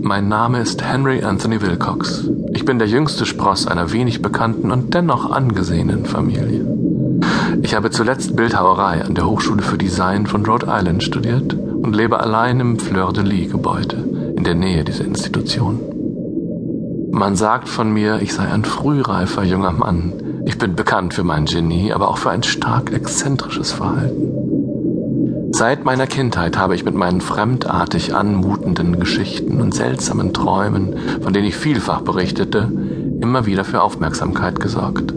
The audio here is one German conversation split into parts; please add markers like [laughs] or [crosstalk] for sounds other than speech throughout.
Mein Name ist Henry Anthony Wilcox. Ich bin der jüngste Spross einer wenig bekannten und dennoch angesehenen Familie. Ich habe zuletzt Bildhauerei an der Hochschule für Design von Rhode Island studiert und lebe allein im Fleur-de-Lis-Gebäude in der Nähe dieser Institution. Man sagt von mir, ich sei ein frühreifer junger Mann. Ich bin bekannt für mein Genie, aber auch für ein stark exzentrisches Verhalten. Seit meiner Kindheit habe ich mit meinen fremdartig anmutenden Geschichten und seltsamen Träumen, von denen ich vielfach berichtete, immer wieder für Aufmerksamkeit gesorgt.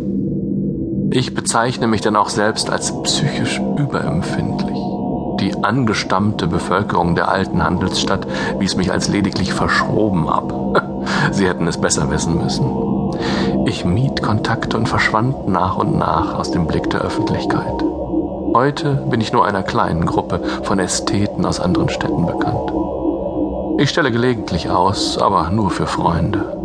Ich bezeichne mich dann auch selbst als psychisch überempfindlich. Die angestammte Bevölkerung der alten Handelsstadt wies mich als lediglich verschroben ab. [laughs] Sie hätten es besser wissen müssen. Ich mied Kontakte und verschwand nach und nach aus dem Blick der Öffentlichkeit. Heute bin ich nur einer kleinen Gruppe von Ästheten aus anderen Städten bekannt. Ich stelle gelegentlich aus, aber nur für Freunde.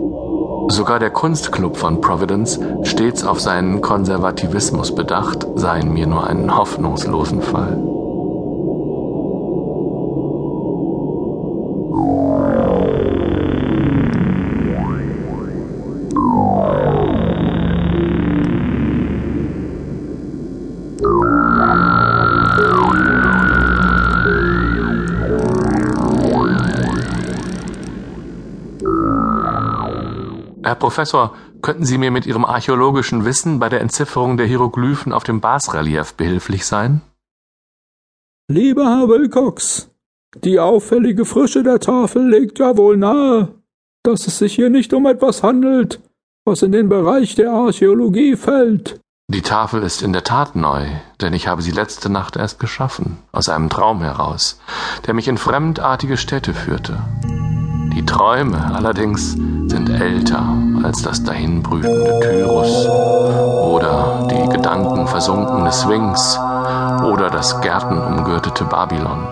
Sogar der Kunstclub von Providence, stets auf seinen Konservativismus bedacht, in mir nur einen hoffnungslosen Fall. Herr Professor, könnten Sie mir mit Ihrem archäologischen Wissen bei der Entzifferung der Hieroglyphen auf dem Basrelief behilflich sein? Lieber Herr Wilcox, die auffällige Frische der Tafel legt ja wohl nahe, dass es sich hier nicht um etwas handelt, was in den Bereich der Archäologie fällt. Die Tafel ist in der Tat neu, denn ich habe sie letzte Nacht erst geschaffen, aus einem Traum heraus, der mich in fremdartige Städte führte. Die Träume allerdings sind älter als das dahinbrütende Tyrus oder die gedankenversunkene Sphinx oder das gärtenumgürtete Babylon.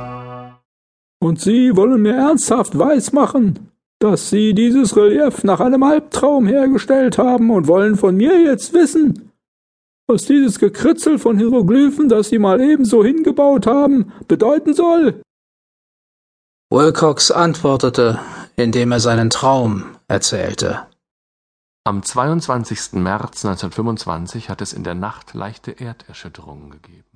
Und Sie wollen mir ernsthaft weismachen, dass Sie dieses Relief nach einem Albtraum hergestellt haben und wollen von mir jetzt wissen, was dieses Gekritzel von Hieroglyphen, das Sie mal ebenso hingebaut haben, bedeuten soll? Wilcox antwortete, indem er seinen Traum erzählte. Am 22. März 1925 hat es in der Nacht leichte Erderschütterungen gegeben.